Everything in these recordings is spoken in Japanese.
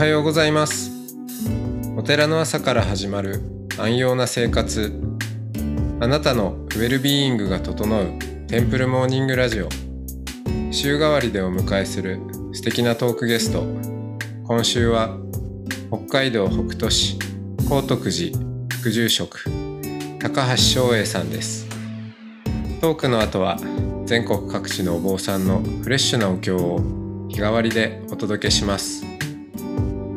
はようございます。お寺の朝から始まる安養な生活。あなたのウェルビーイングが整うテンプルモーニングラジオ。週替わりでお迎えする素敵なトークゲスト。今週は北海道北斗市高徳寺副住職高橋翔英さんです。トークの後は全国各地のお坊さんのフレッシュなお経を日替わりでお届けします。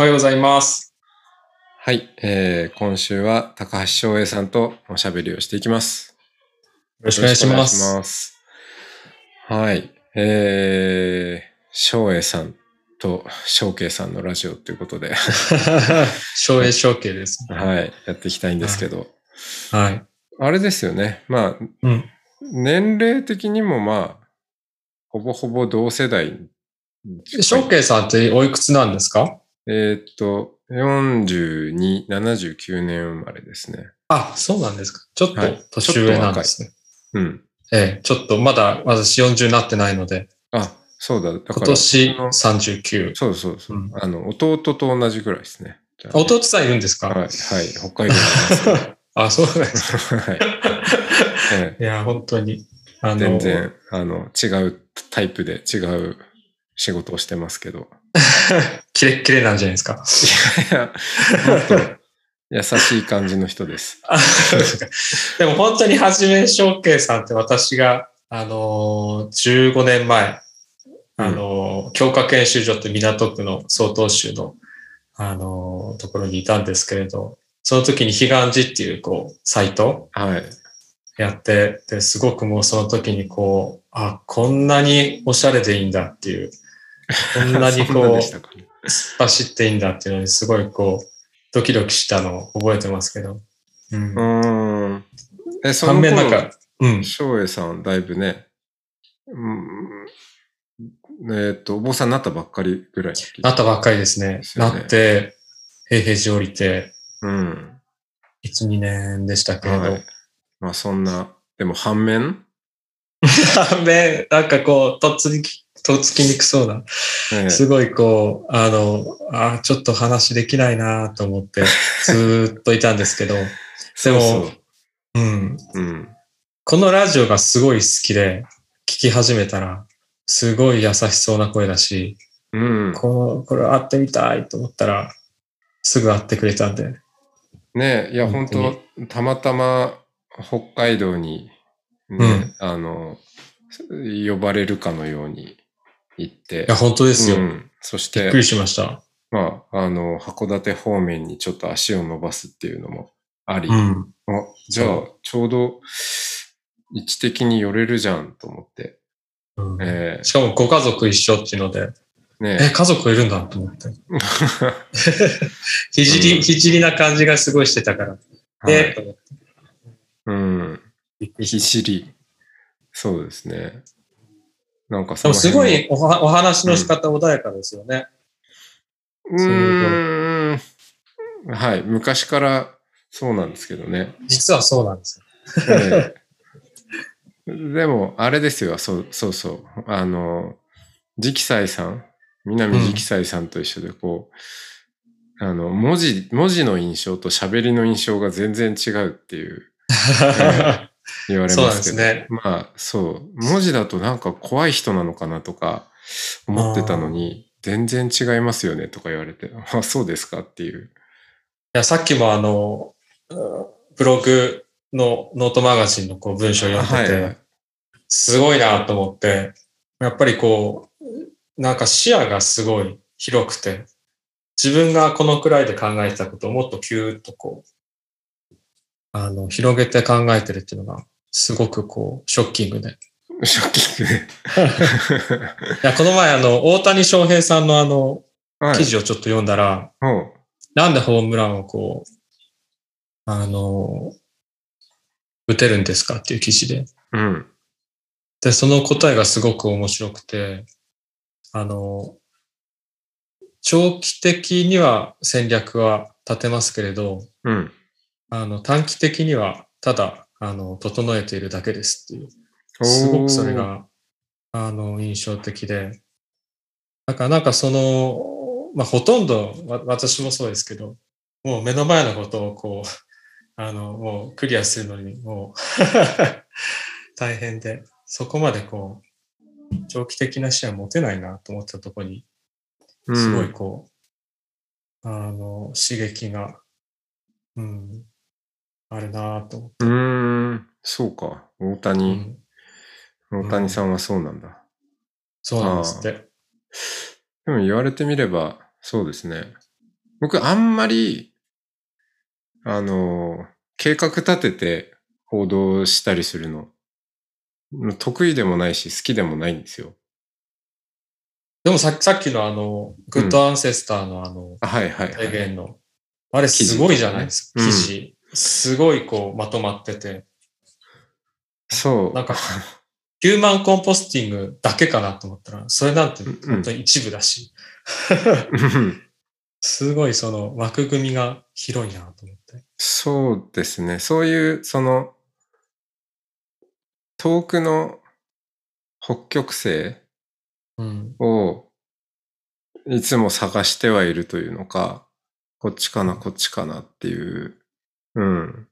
おはようございます。はい、えー、今週は高橋翔英さんとおしゃべりをしていきますよろしくお願いします。ますはい、えー、翔英さんと翔慶さんのラジオということで、省営承継です。はい、やっていきたいんですけど、はい。あれですよね。まあ、うん。年齢的にもまあ、ほぼほぼ同世代。承継さんっておいくつなんですか？えーっと、42、79年生まれですね。あ、そうなんですか。ちょっとはい年上なんですね。うん。ええ、ちょっとまだ私40になってないので、あ、そうだ。だから今年あの39。そうそうそう。うんあの、弟と同じぐらいですね。ね弟さんいるんですか？はい、はい。北海道す あ、そうなんですか。はい。えいや、本当に。あえの、全然、あの、違うタイプで違う仕事をしてますけど。キレッキレなんじゃないですか。いや、もっと優しい感じの人です。でも本当にはじめ承継さんって私が、あのー、15年前、あのー、教科研修所って港区の曹洞宗の、あのー、ところにいたんですけれど、その時に彼岸寺っていう、こう、サイトはい。やって、で、すごくもうその時にこう、あ、こんなにおしゃれでいいんだっていう、こんなにこう、突っ走っていいんだっていうのにすごいこう、ドキドキしたのを覚えてますけど。うんうーん。え、その反面なん頃、か、うん。翔英さん、だいぶね、うん、えっ、と、お坊さんになったばっかりぐらいなったばっかりですね。ですよねなって、平平寺降りて、うん。1、2年でしたけれど。はい。まあ、そんな、でも反面、反面、なんかこう、とっつき、とっつきにくそうな、ええすごいこう、あの、あちょっと話できないなと思って、ずーっといたんですけど、そうそう。うん。うん。このラジオがすごい好きで、聞き始めたら、すごい優しそうな声だし、うん。この、これ会ってみたいと思ったら、すぐ会ってくれたんで。ねえ、いや、本当たまたま北海道に、ね、うんあの、呼ばれるかのように行っていや、、本当ですよ。うん、そしびっくて、りしました。まあ、あの、函館方面にちょっと足を伸ばすっていうのもあり、うん。あじゃあそ、ちょうど位置的に寄れるじゃんと思って、うんえしかもご家族一緒っていうので、えねえ、家族いるんだと思って。ひじり、うんひじりな感じがすごいしてたから。はいえと思ってうん。ひしり。そうですね。なんかたでもすご辺いおはお話の仕方穏やかですよね。うーん。はい。昔からそうなんですけどね。実はそうなんですよ。ええでも、あれですよ。そうそうそう。あの、直斎さん、南直斎さんと一緒で、こう、あの、文字、文字の印象と喋りの印象が全然違うっていう 言われますけど。ねまあ、そう。文字だとなんか怖い人なのかなとか思ってたのに、全然違いますよねとか言われて、あ、そうですかっていう。いや、さっきもあの、うんブログのノートマガジンのこう文章を読んでて、すごいなと思って、やっぱりこう、なんか視野がすごい広くて、自分がこのくらいで考えてたことをもっとキューッとこう、あの、広げて考えてるっていうのが、すごくこう、ショッキングで。ショッキングね。いや、この前あの、大谷翔平さんのあの、はい。記事をちょっと読んだら。なんでホームランをこう、あの、打てるんですかっていう記事で。うん。で、その答えがすごく面白くて、あの、長期的には戦略は立てますけれど、うん。あの、短期的にはただ、あの、整えているだけですっていう。すごくそれが、あの、印象的で。なんか、なんかその、まあ、ほとんど、わ私もそうですけど、もう目の前のことをこう、あの、もうクリアするのに、もう 大変で、そこまでこう、長期的な視野持てないなと思ったところに、うん、すごいこう、あの、刺激が、うん、あるなと思って。うーん。そうか。大う谷、ん、大谷さんはそうなんだ。そうなんですって。でも言われてみれば、そうですね。僕、あんまり、あの、計画立てて報道したりするの、得意でもないし、好きでもないんですよ。でもささっきのあの、グッドアンセスターのあの、あはいはい、はい。の、あれすごいじゃないですか、記事。すごいこう、まとまってて。そう。なんかヒューマンコンポスティングだけかなと思ったら、それなんてうん本当に一部だし、うんすごいその枠組みが広いなと思って。そうですね。そういう、その、遠くの北極星うん。をいつも探してはいるというのか、こっちかな、こっちかなっていう、うん。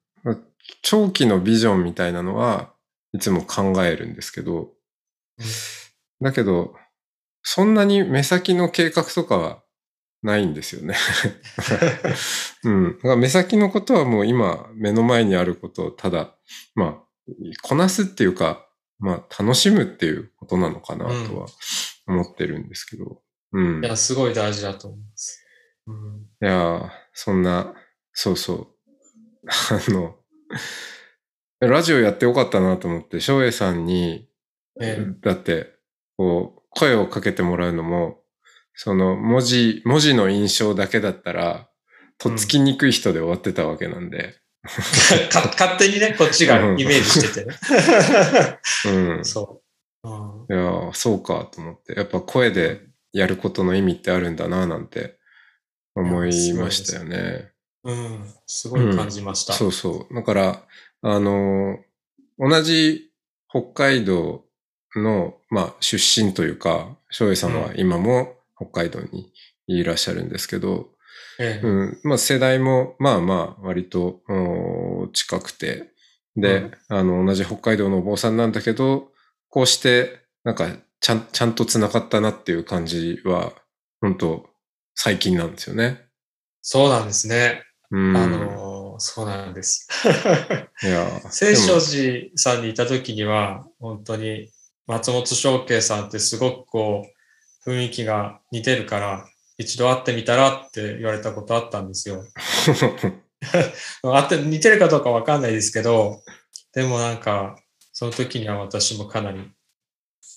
長期のビジョンみたいなのはいつも考えるんですけど、だけど、そんなに目先の計画とかはないんですよね。うん。だから目先のことはもう今目の前にあることをただ、まあ、こなすっていうか、まあ楽しむっていうことなのかなとは思ってるんですけど。うん。いや、すごい大事だと思います。うん。いやー、そんな、そうそう。あの、ラジオやってよかったなと思って、翔英さんに、えだって、こう、声をかけてもらうのも、その文字、文字の印象だけだったら、とっつきにくい人で終わってたわけなんで。え か勝手にね、こっちがイメージしててね。うん。そう。うんいやーそうかと思って。やっぱ声でやることの意味ってあるんだななんて思いましたよね。うん、すごい感じました。そうそう。だから、あのー同じ北海道の、まあ、出身というか、翔英さんは今も北海道にいらっしゃるんですけど、ええうん、まあ世代もまあまあ割と近くて、で、うんあの同じ北海道のお坊さんなんだけど、こうしてなんかちゃんちゃんと繋がったなっていう感じは、本当最近なんですよね。そうなんですね。うん。あのーそうなんです。いや、聖書で寺さんにいた時には、本当に松本翔慶さんってすごくこう、雰囲気が似てるから、一度会ってみたらって言われたことあったんですよ。会って似てるかどうかわかんないですけど、でもなんか、その時には私もかなり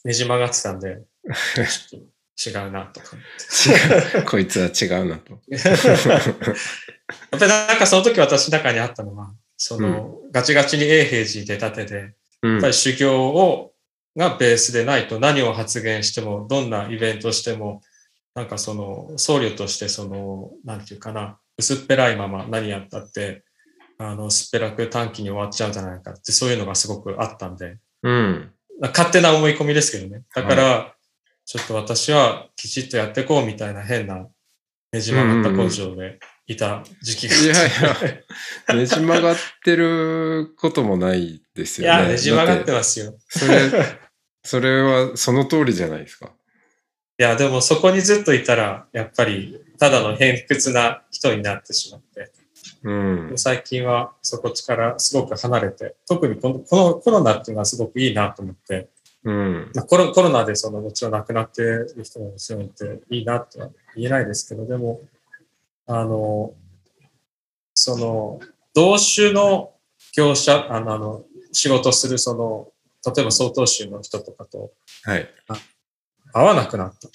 ねじ曲がってたんで、違うなと こいつは違うなと。やっぱりなんかその時私の中にあったのは、その、ガチガチに永平寺に出たてで、うんやっぱり修行を、がベースでないと何を発言しても、どんなイベントしても、なんかその、僧侶としてその、なんていうかな、薄っぺらいまま何やったって、あの、薄っぺらく短期に終わっちゃうんじゃないかって、そういうのがすごくあったんで、うん。勝手な思い込みですけどね。だから、ちょっと私はきちっとやっていこうみたいな変なねじ曲がった根性でいた時期があって。いやいや、ねじ曲がってることもないですいよね。や、ねじ曲がってますよ。それ、それはその通りじゃないですか。いや、でもそこにずっといたら、やっぱり、ただの偏屈な人になってしまって、うん。最近はそこからすごく離れて、特にこのこのコロナっていうのはすごくいいなと思って、うん。まあコロコロナでそのもちろん亡くなってる人ももちろんいていいなとは言えないですけど、でも、あの、その、同種の業者、あの、あの仕事するその、例えば曹洞宗の人とかとはい。会わなくなった。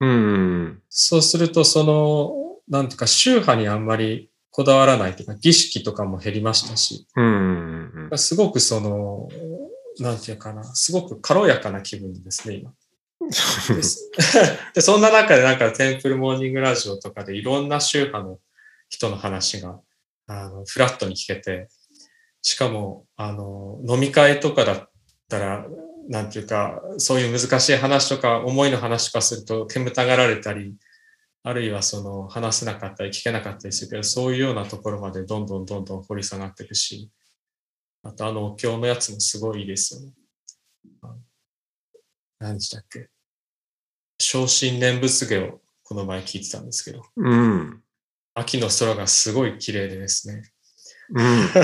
うん。そうすると、その、なんていうか、宗派にあんまりこだわらないというか、儀式とかも減りましたし、うん。うん。すごくその、なんていうかな、すごく軽やかな気分ですね、今。で そんな中でなんかテンプルモーニングラジオとかでいろんな宗派の人の話が、あの、フラットに聞けて、しかも、あの、飲み会とかだったら、なんていうか、そういう難しい話とか、思いの話とかすると煙たがられたり、あるいはその話せなかったり聞けなかったりするけど、そういうようなところまでどんどんどんどん掘り下がっていくし、あとあのお経のやつもすごいですよね。何でしたっけ？昇進念仏芸をこの前聞いてたんですけど、うん。秋の空がすごい綺麗でですね、うん。なんか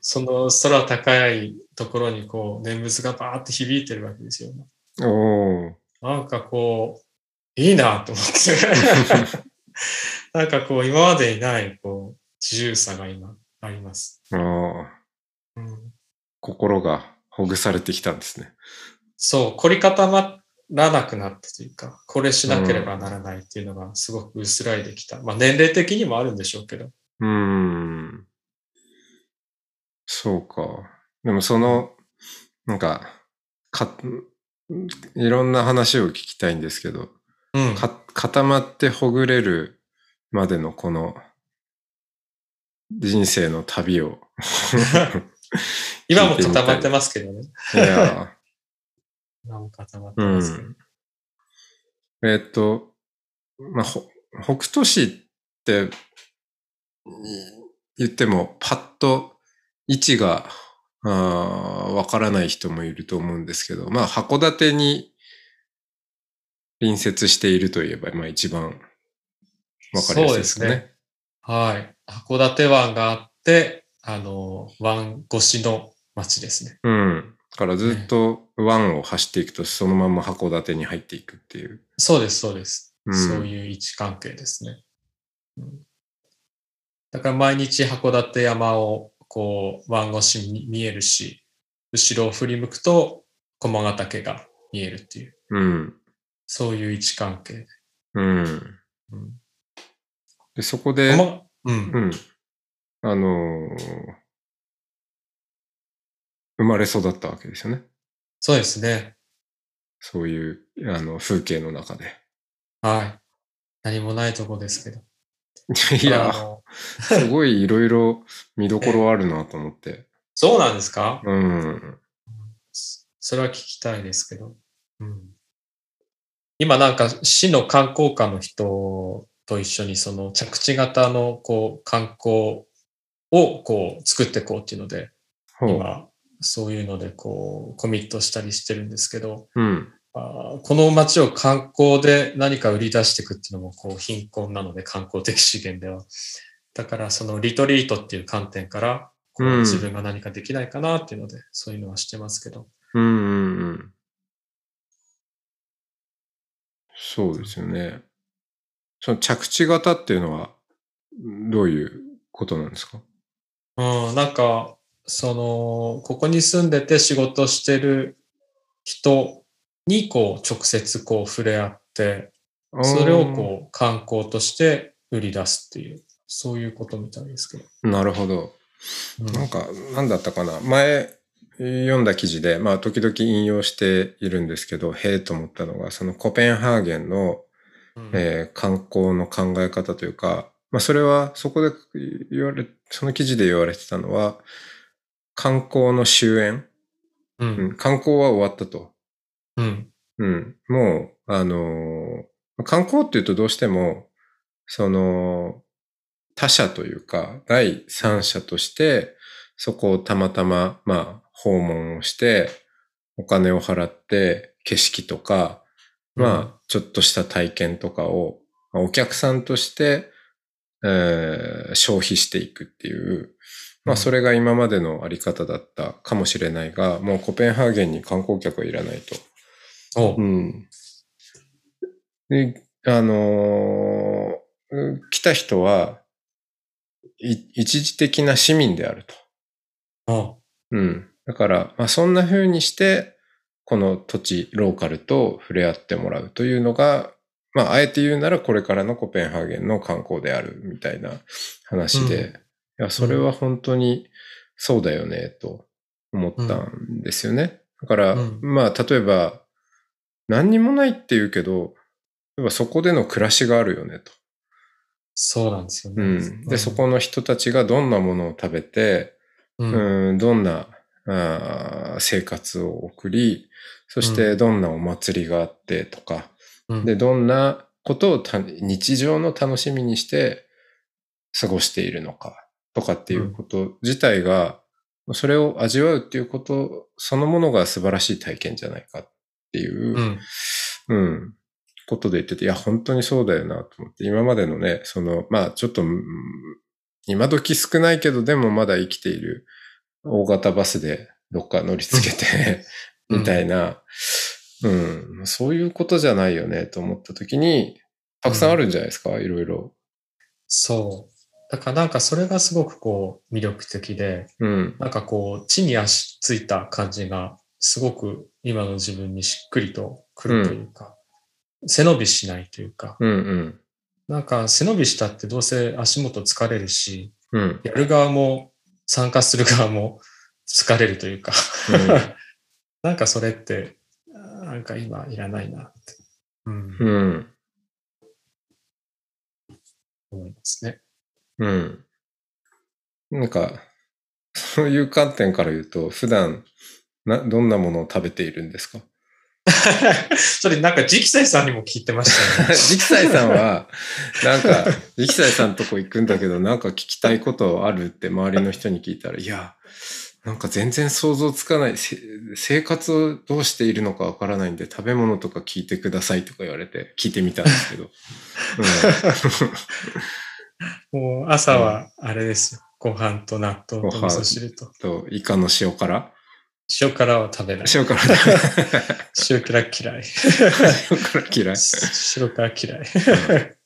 その空高いところにこう念仏がバーって響いてるわけですよ、ね。おー。なんかこう、いいなと思って。なんかこう、今までにないこう自由さが今あります。あ心がほぐされてきたんですね。そう、凝り固まらなくなったというか、これしなければならないっていうのがすごく薄らいできた。まあ年齢的にもあるんでしょうけど。うん。そうか。でもその、なんか、か、いろんな話を聞きたいんですけど、うん。か固まってほぐれるまでのこの人生の旅を。今も固まってますけどね。いや、今も固まってうますけど。ん。えーっと、まあ、ほ北斗市ってい言ってもパッと位置がわからない人もいると思うんですけど、まあ函館に隣接しているといえば、まあ一番わかりやすいですかね。そうですはい。函館湾があって、あの、湾越しの町ですね。うん。だからずっと湾を走っていくとそのまま函館に入っていくっていう。そうです、そうです。うんそういう位置関係ですね。うんだから毎日函館山をこう湾越しに見えるし、後ろを振り向くと駒ヶ岳が見えるっていう、うん。そういう位置関係。うん。うん。で、そこで、駒うんう。ん。あのー生まれ育ったわけですよね。そうですね。そういう、あの、風景の中で。はい。何もないとこですけど。いや、すごいいろいろ見どころあるなと思って。そうなんですか？うん。それは聞きたいですけど。うん、今なんか市の観光課の人と一緒にその着地型のこう観光をこう作っていこうっていうので。今そういうのでこうコミットしたりしてるんですけど、うん。あーこの街を観光で何か売り出していくっていうのもこう貧困なので観光的資源では。だからそのリトリートっていう観点からこううん自分が何かできないかなっていうので、そういうのはしてますけど。うんうんうん。そうですよね。その着地型っていうのは、どういうことなんですか？うん、なんか、その、ここに住んでて仕事してる人にこう直接こう触れ合って、それをこう観光として売り出すっていう、そういうことみたいですけど。う。なるほど。うんなんか、なんだったかな。前読んだ記事で、まあ、時々引用しているんですけど、へえと思ったのが、そのコペンハーゲンの、うんえー観光の考え方というか、まあ、それは、そこで言われ、その記事で言われてたのは、観光の終焉、う。うんん、観光は終わったと。うん。うん、もう、あのー観光っていうとどうしても、その、他者というか、第三者として、そこをたまたま、まあ、訪問をして、お金を払って、景色とか、まあ、ちょっとした体験とかを、まあお客さんとして、えー消費していくっていう、まあ、それが今までのあり方だったかもしれないが、もうコペンハーゲンに観光客はいらないと。おううん。で、あのー来た人は、い一時的な市民であると。うん。だから、まあ、そんな風にして、この土地、ローカルと触れ合ってもらうというのが、まあ、あえて言うならこれからのコペンハーゲンの観光であるみたいな話で、うんいや、それは本当にそうだよね、と思ったんですよね。だから、うんまあ、例えば、何にもないって言うけど、例えばそこでの暮らしがあるよね、と。そうなんですよね。うん。で、そこの人たちがどんなものを食べて、うん、うん、どんなあー生活を送り、そしてどんなお祭りがあってとか、うんで、どんなことをた日常の楽しみにして過ごしているのかとかっていうこと自体が、それを味わうっていうことそのものが素晴らしい体験じゃないかっていう、うん。うん。ことで言ってて、いや、本当にそうだよなと思って、今までのね、その、まあ、ちょっと、うん今時少ないけど、でもまだ生きている大型バスでどっか乗り付けて、うん みたいな、うん、そういうことじゃないよねと思った時に、たくさんあるんじゃないですか、いろいろ。そう。だからなんかそれがすごくこう魅力的で、うん。なんかこう地に足ついた感じがすごく今の自分にしっくりとくるというか、背伸びしないというか、うんうん。なんか背伸びしたってどうせ足元疲れるし、うん。やる側も参加する側も疲れるというか、なんかそれって、なんか今いらないなって、うんうん。うん。思いますね。うん。なんか、そういう観点から言うと、普段、な、どんなものを食べているんですか？それなんか直斎さんにも聞いてましたよね。ジキサイさんは、なんか、ジキサイさんとこ行くんだけど、なんか聞きたいことあるって周りの人に聞いたら、いや、なんか全然想像つかない、せ生活をどうしているのかわからないんで、食べ物とか聞いてくださいとか言われて、聞いてみたんですけど。もう朝はあれですよ。ご飯と納豆と味噌汁と。うん、と、イカの塩辛塩辛は食べない。塩辛 塩辛嫌い。塩辛嫌い。塩辛嫌い。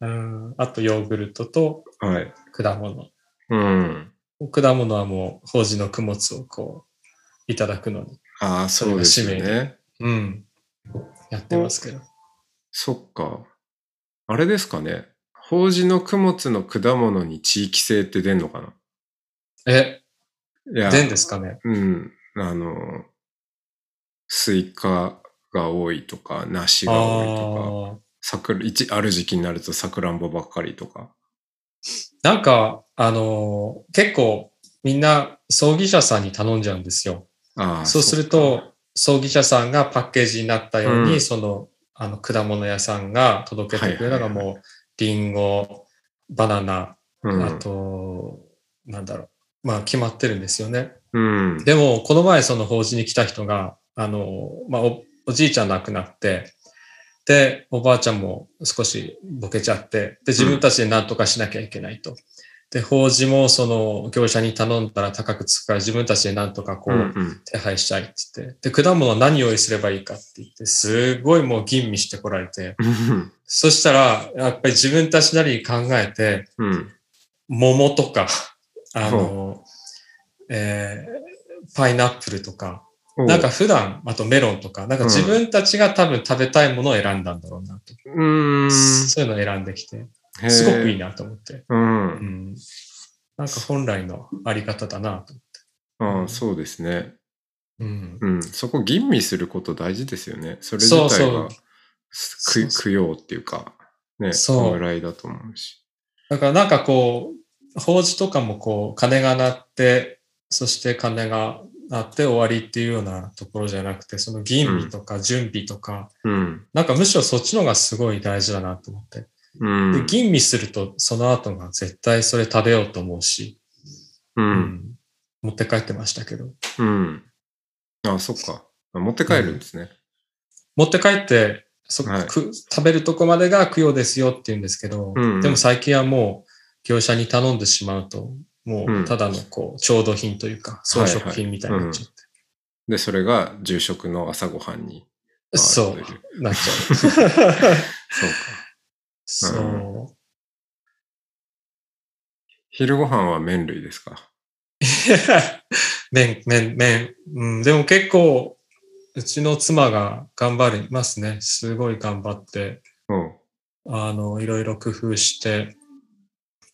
うんあとヨーグルトとはい。果物。うん。果物はもう、法事の供物をこう、いただくのに。ああ、そうですよね。うん。やってますけど。そっか。あれですかね。法事の供物の果物に地域性って出んのかな？え、いや、でんですかね？うん。あの、スイカが多いとか、梨が多いとか。桜、一、ある時期になると桜んぼばっかりとか。なんか、あのー結構みんな葬儀社さんに頼んじゃうんですよ。そうすると、葬儀社さんがパッケージになったように、うんその、あの、果物屋さんが届けてくれるのがもう、リンゴ、バナナ、うん、あと、なんだろう。まあ、決まってるんですよね。うん。でも、この前その法事に来た人が、あの、まあお、おじいちゃん亡くなって、で、おばあちゃんも少しボケちゃって、で、自分たちで何とかしなきゃいけないと。で、法事もその業者に頼んだら高くつくから自分たちで何とかこう手配したいって言って、で、果物は何用意すればいいかって言って、すごいもう吟味してこられて、うん。そしたら、やっぱり自分たちなりに考えて、うん。桃とか、あの、えーパイナップルとか、おなんか、普段、あとメロンとか、なんか自分たちが多分食べたいものを選んだんだろうなと。うーん。そういうのを選んできて、すごくいいなと思って。うんう。ん。なんか本来のあり方だなと。ああ、そうですね。うん。うん。そこ吟味すること大事ですよね。それ自体そうが供養っていうか、ね、そう弔いだと思うし。だからなんかこう、法事とかもこう、鐘が鳴って、そして鐘が鳴って終わりっていうようなところじゃなくて、その吟味とか準備とか、うん。なんかむしろそっちの方がすごい大事だなと思って。うん。で、吟味すると、その後が絶対それ食べようと思うし、う。うん持って帰ってましたけど。うん。あ、そっか。あ持って帰るんですね。持って帰って、そはいく食べるとこまでが供養ですよって言うんですけど、うんうんでも最近はもう業者に頼んでしまうと、もうただのこう、調度品というか、装飾品みたいになっちゃって。で、それが住職の朝ごはんに。あそう、なっちゃう。そうか。そう。昼ご飯は麺類ですか？麺、麺、麺。うん、でも結構、うちの妻が頑張りますね。すごい頑張って、うん。あの、いろいろ工夫して、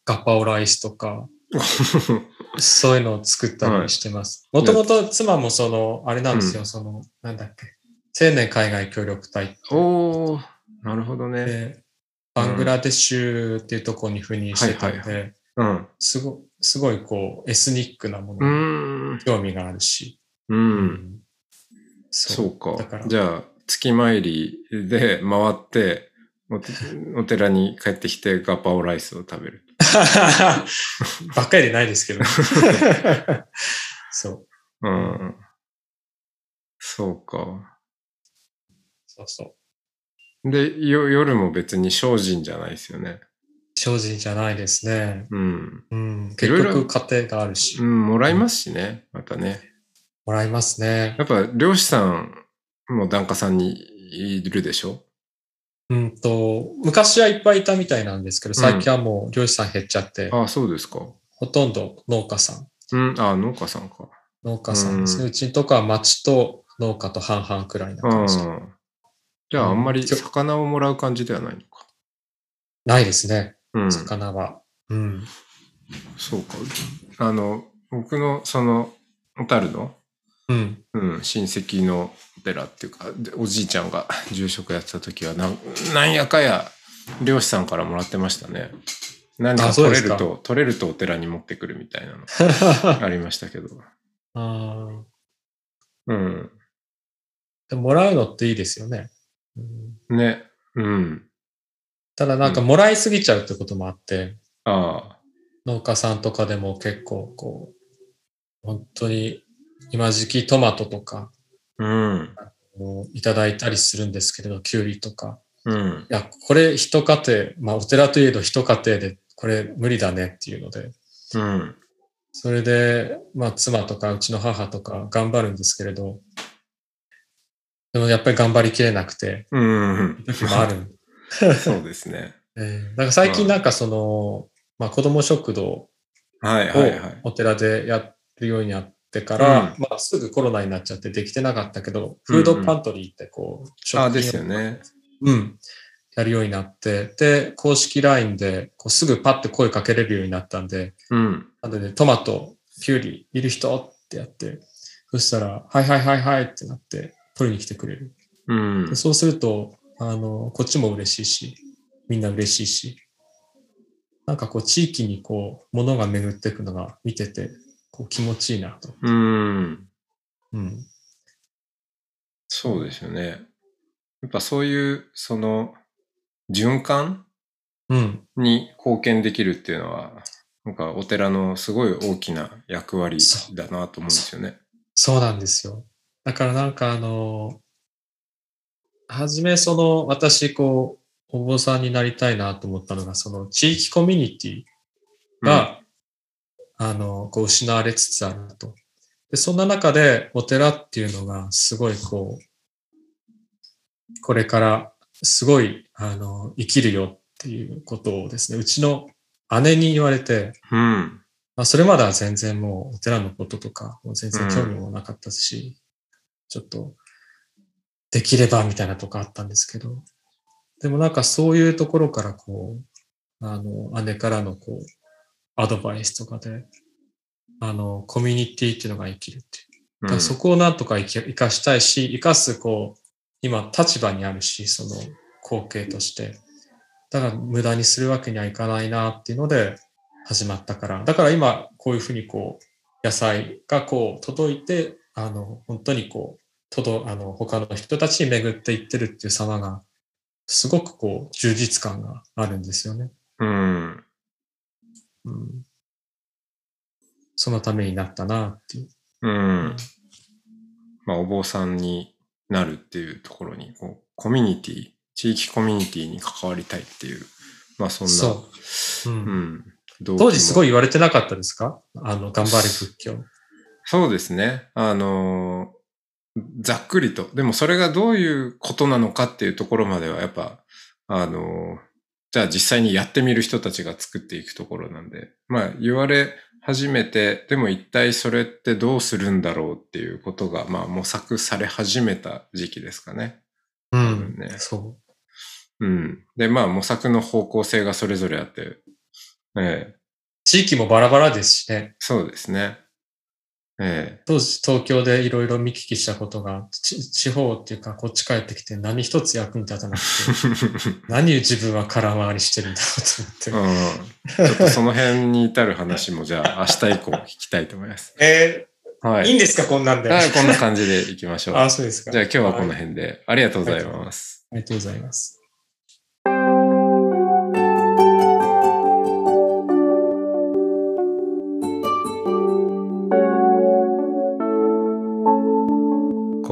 ガパオライスとか、そういうのを作ったりしてます。もともと妻もその、あれなんですよ、その、なんだっけ、青年海外協力隊おー、なるほどね。で、バングラデシュっていうところに赴任してたのはいで、うん。すごすごいこう、エスニックなもうの。に興味があるし、う。。うんそうかだから。じゃあ、月参りで回って、おてお寺に帰ってきてガパオライスを食べる。ばっかりでないですけど。そう。うん。そうか。そうそう。で、よ夜も別に精進じゃないですよね。精進じゃないですね。うん。うん。結局家庭があるしう、ん、もらいますしね。またね。もらいますね。やっぱ漁師さんも檀家さんにいるでしょ？うんと、昔はいっぱいいたみたいなんですけど、最近はもう漁師さん減っちゃって、ああ、そうですか。ほとんど農家さん。うん、ああ、農家さんか。農家さんですね。ううちんとこは町と農家と半々くらいなうん感じ。。じゃあ、あんまりうん魚をもらう感じではないのか。ないですね、うん。魚は。うん。そうか。あの、僕の、その、小樽の、うん。うん、親戚のお寺っていうか、でおじいちゃんが 住職やってた時はなん、なんやかや、漁師さんからもらってましたね。何か取れると、取れるとお寺に持ってくるみたいなの ありましたけど。あーうん。でももらうのっていいですよね。うんね。うん。ただなんかもらいすぎちゃうってこともあって、ああ。農家さんとかでも結構こう、本当に今時期トマトとかうん。をいただいたりするんですけれど、キュウリとか。うん。いや、これ一家庭、まあお寺といえど一家庭でこれ無理だねっていうので、うん。それで、まあ妻とかうちの母とか頑張るんですけれど、でもやっぱり頑張りきれなくて、うん。時もある。そうですね。えーだから最近なんかその、まあ子供食堂はいはいはいを。お寺でやるようになってから、うんまあすぐコロナになっちゃってできてなかったけど、フードパントリーってこう、食品をあですよね。うん。やるようになって、で、公式 LINE でこうすぐパッて声かけれるようになったんで、うん。なので、トマト、キュウリいる人？ってやって、そしたら、はいはいはいはいってなって、取りに来てくれる。うんで。そうすると、あの、こっちも嬉しいし、みんな嬉しいし、なんかこう、地域にこう、物が巡っていくのが見てて、こう、気持ちいいなと。うん。うん。そうですよね。やっぱそういう、その、循環うん。に貢献できるっていうのは、なんかお寺のすごい大きな役割だなと思うんですよね。そうなんですよ。だからなんかあの、はじめその、私こう、お坊さんになりたいなと思ったのが、その地域コミュニティが、あの、こう失われつつあると。で、そんな中でお寺っていうのがすごいこう、これからすごい、あの、生きるよっていうことをですね、うちの姉に言われて、うん。まあ、それまでは全然もうお寺のこととか、もう全然興味もなかったし、ちょっと、できればみたいなとこあったんですけど、でもなんかそういうところからこう、あの、姉からのこう、アドバイスとかで、あの、コミュニティっていうのが生きるっていう。そこをなんとか生き生かしたいし、生かすこう、今立場にあるし、その後継として。だから無駄にするわけにはいかないなっていうので始まったから。だから今こういうふうにこう、野菜がこう届いて、あの、本当にこう、届、あの、他の人たちに巡っていってるっていう様が、すごくこう、充実感があるんですよね。うん。うん。そのためになったなっていう。うん。まあ、お坊さんになるっていうところに、こう、コミュニティ、地域コミュニティに関わりたいっていう、まあ、そんな、そう。うんうん。当時すごい。い言われてなかったですか？あの、頑張れ仏教。そうですね。あのーざっくりと。でもそれがどういうことなのかっていうところまでは、やっぱ、あのーじゃあ実際にやってみる人たちが作っていくところなんで、まあ言われ始めて、でも一体それってどうするんだろうっていうことが、まあ模索され始めた時期ですかね。うん。ねそうん。で、まあ模索の方向性がそれぞれあって、ええう。地域もバラバラですしね。そうですね。え当時東京でいろいろ見聞きしたことが、ち地方っていうかこっち帰ってきて何一つ役に立たなくて、え 何を自分は空回りしてるんだろうと思って。うん。ちょっとその辺に至る話もじゃあ 明日以降聞きたいと思います。えー、いいんはい。ですかこんなんで。はい、こんな感じでいきましょう。あ、そうですか。じゃあ今日はこのはい辺でありがとうございます。ありがとうございます。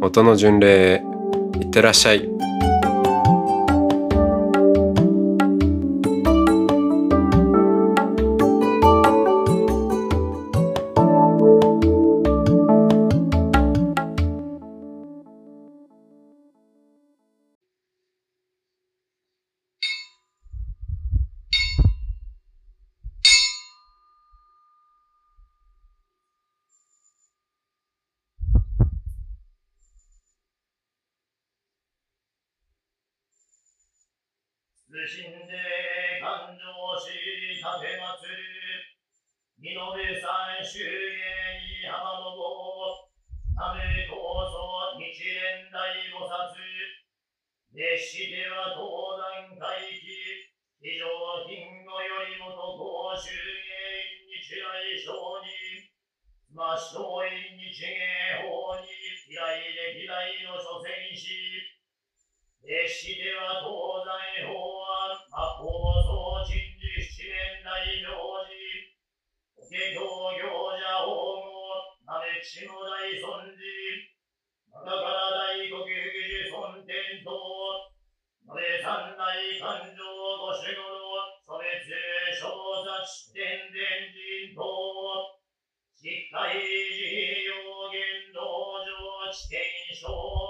音の巡礼へいってらっしゃい。熱しては東西法案、八方総鎮守七年大行事、法華経行者法号、なめきしの大尊寺、中から大国福寿尊天等、のれ三大勘定ご守護の、それつ小雑天伝人等、しっかり自要言道場地点小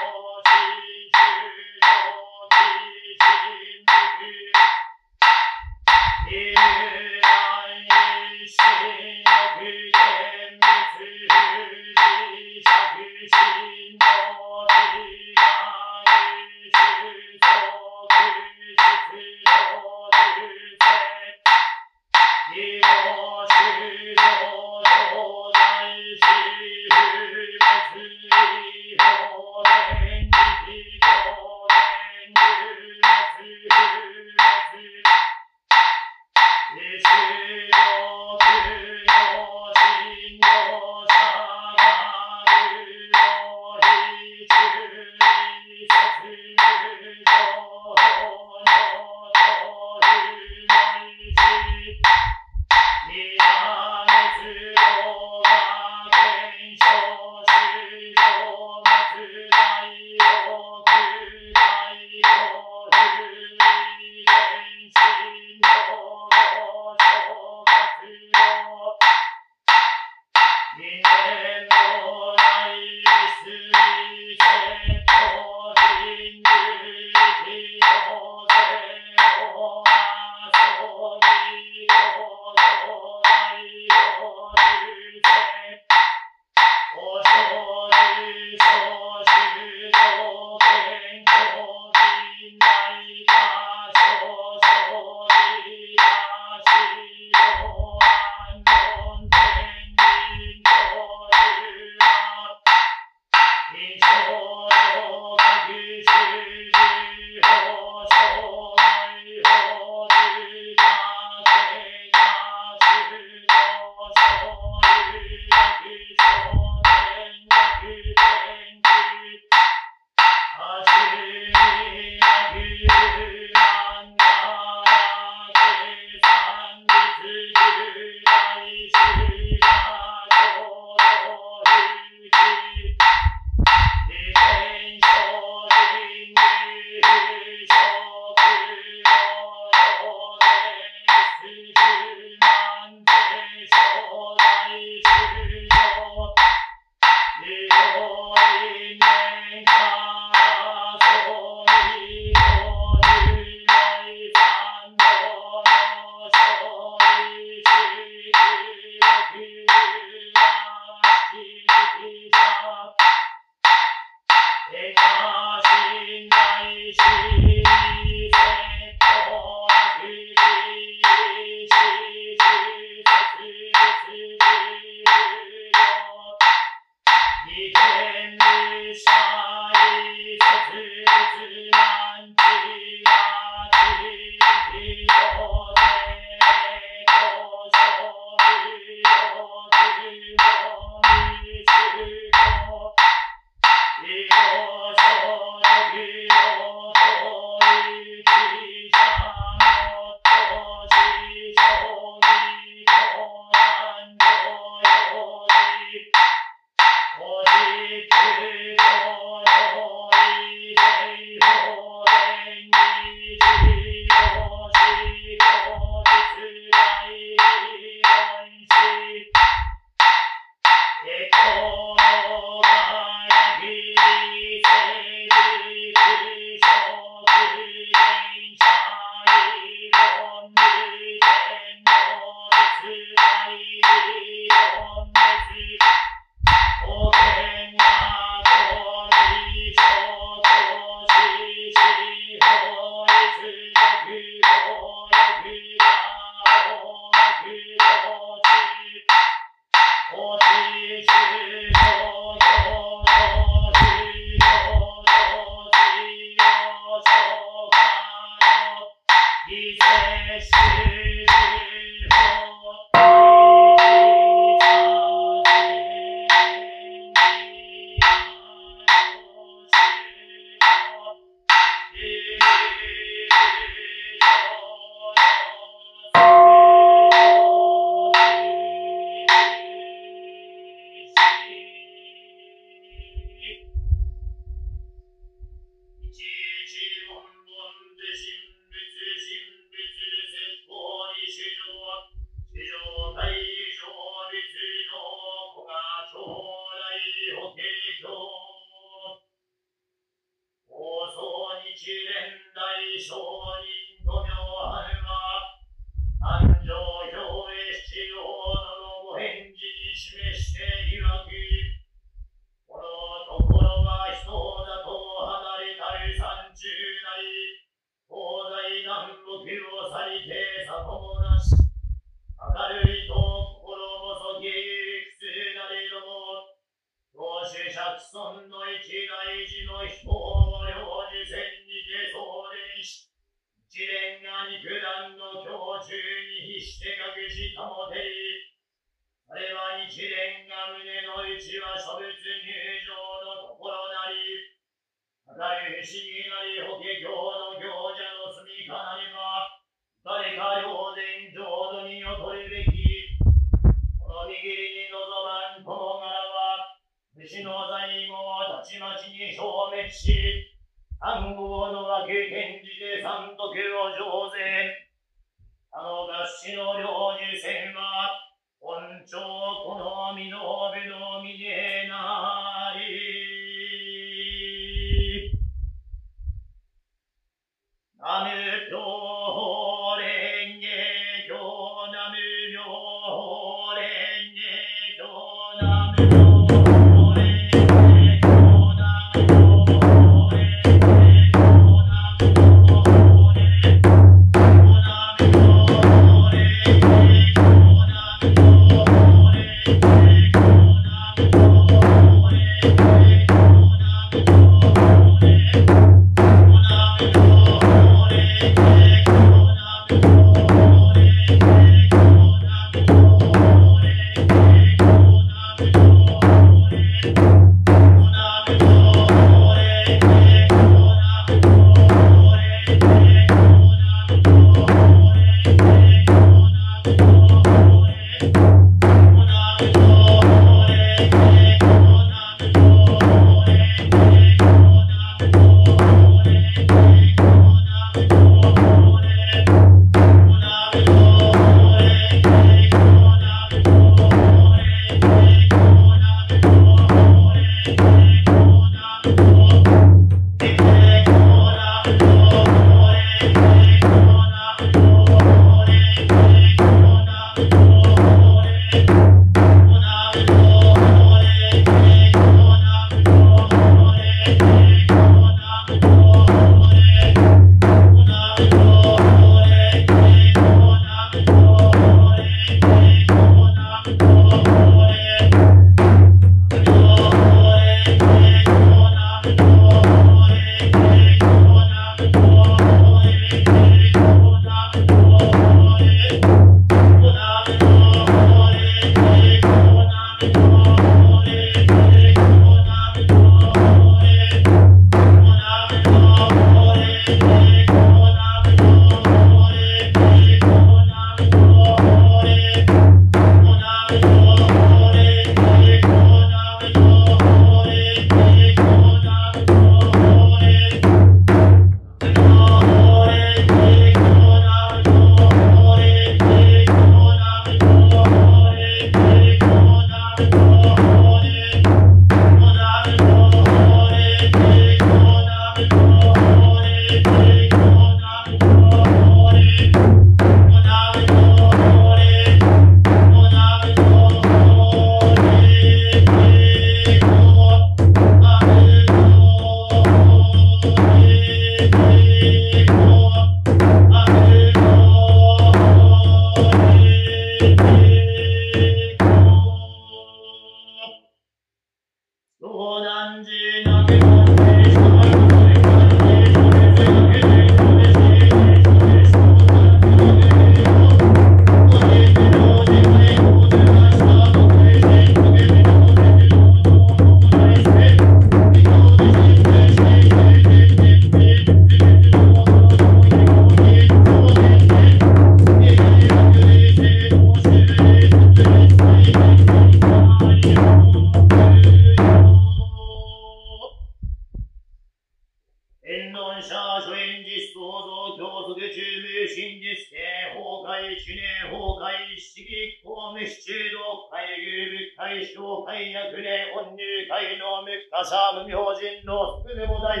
会小会役年本入会の無価者無明人のすぐも大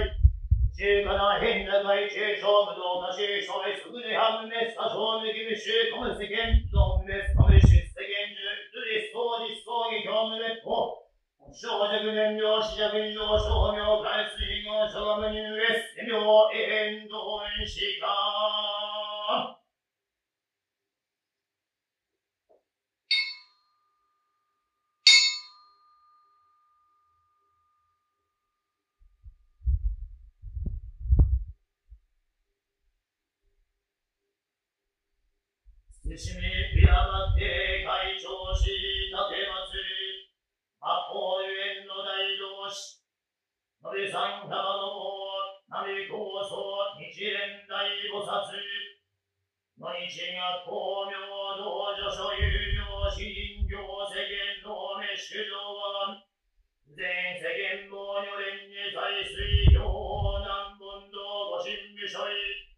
中華な変な外中小無道化中小滅すぐに半滅多少無義無臭コム世間。論滅コム出世間中実相実相義教無滅法小弱年量死弱二条小名海水号小無入列世名永遠同遠しか寿司めピラマって会長し立て祭り八方ゆえんの大同士のべさん様のもなめ高僧日蓮大菩薩の日が光明道女所有料詩人業世間の滅主上は全世間も女連に在水行南文道ご神武所い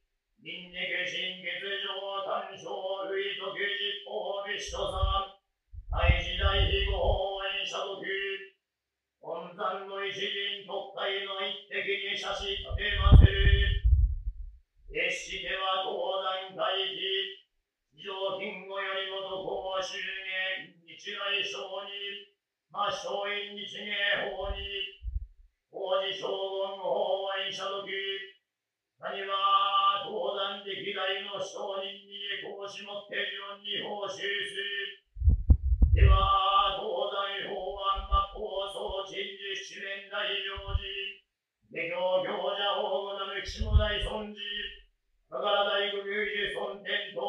法密書さ大時代非合演者徳本山の一人特会の一滴に写し立てまする決しては東山会議非常勤語よりもと公衆芸日来省にま小院日芸法に王子将軍法演者徳何はの商人に講師もってるように報酬すでは、東西法案末法総陳事七年大領事、下教行者法語なる岸も大尊事、かから大愚流事尊天と、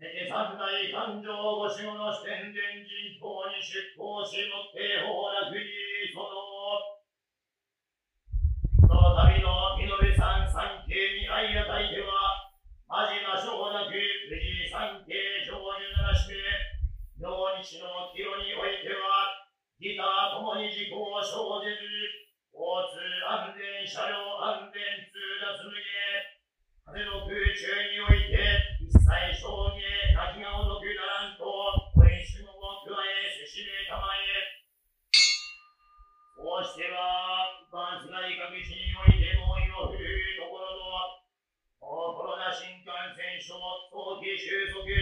ねて三大勘定ご守護の宣伝人等に出向しもって法楽にその、その度の美延山三景に相当いては、まじましょうなく、無事三景成就ならしめ、明日の岐路においては、ギターともに事故を生じず、交通安全、車両安全、通達無芸、風の空中において、一切証芸、泣きがお得ならんと、お演出の加え、せしめたまえ。こうしては、万世界各地に Jesus.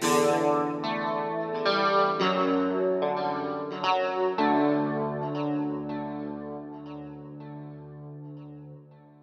う。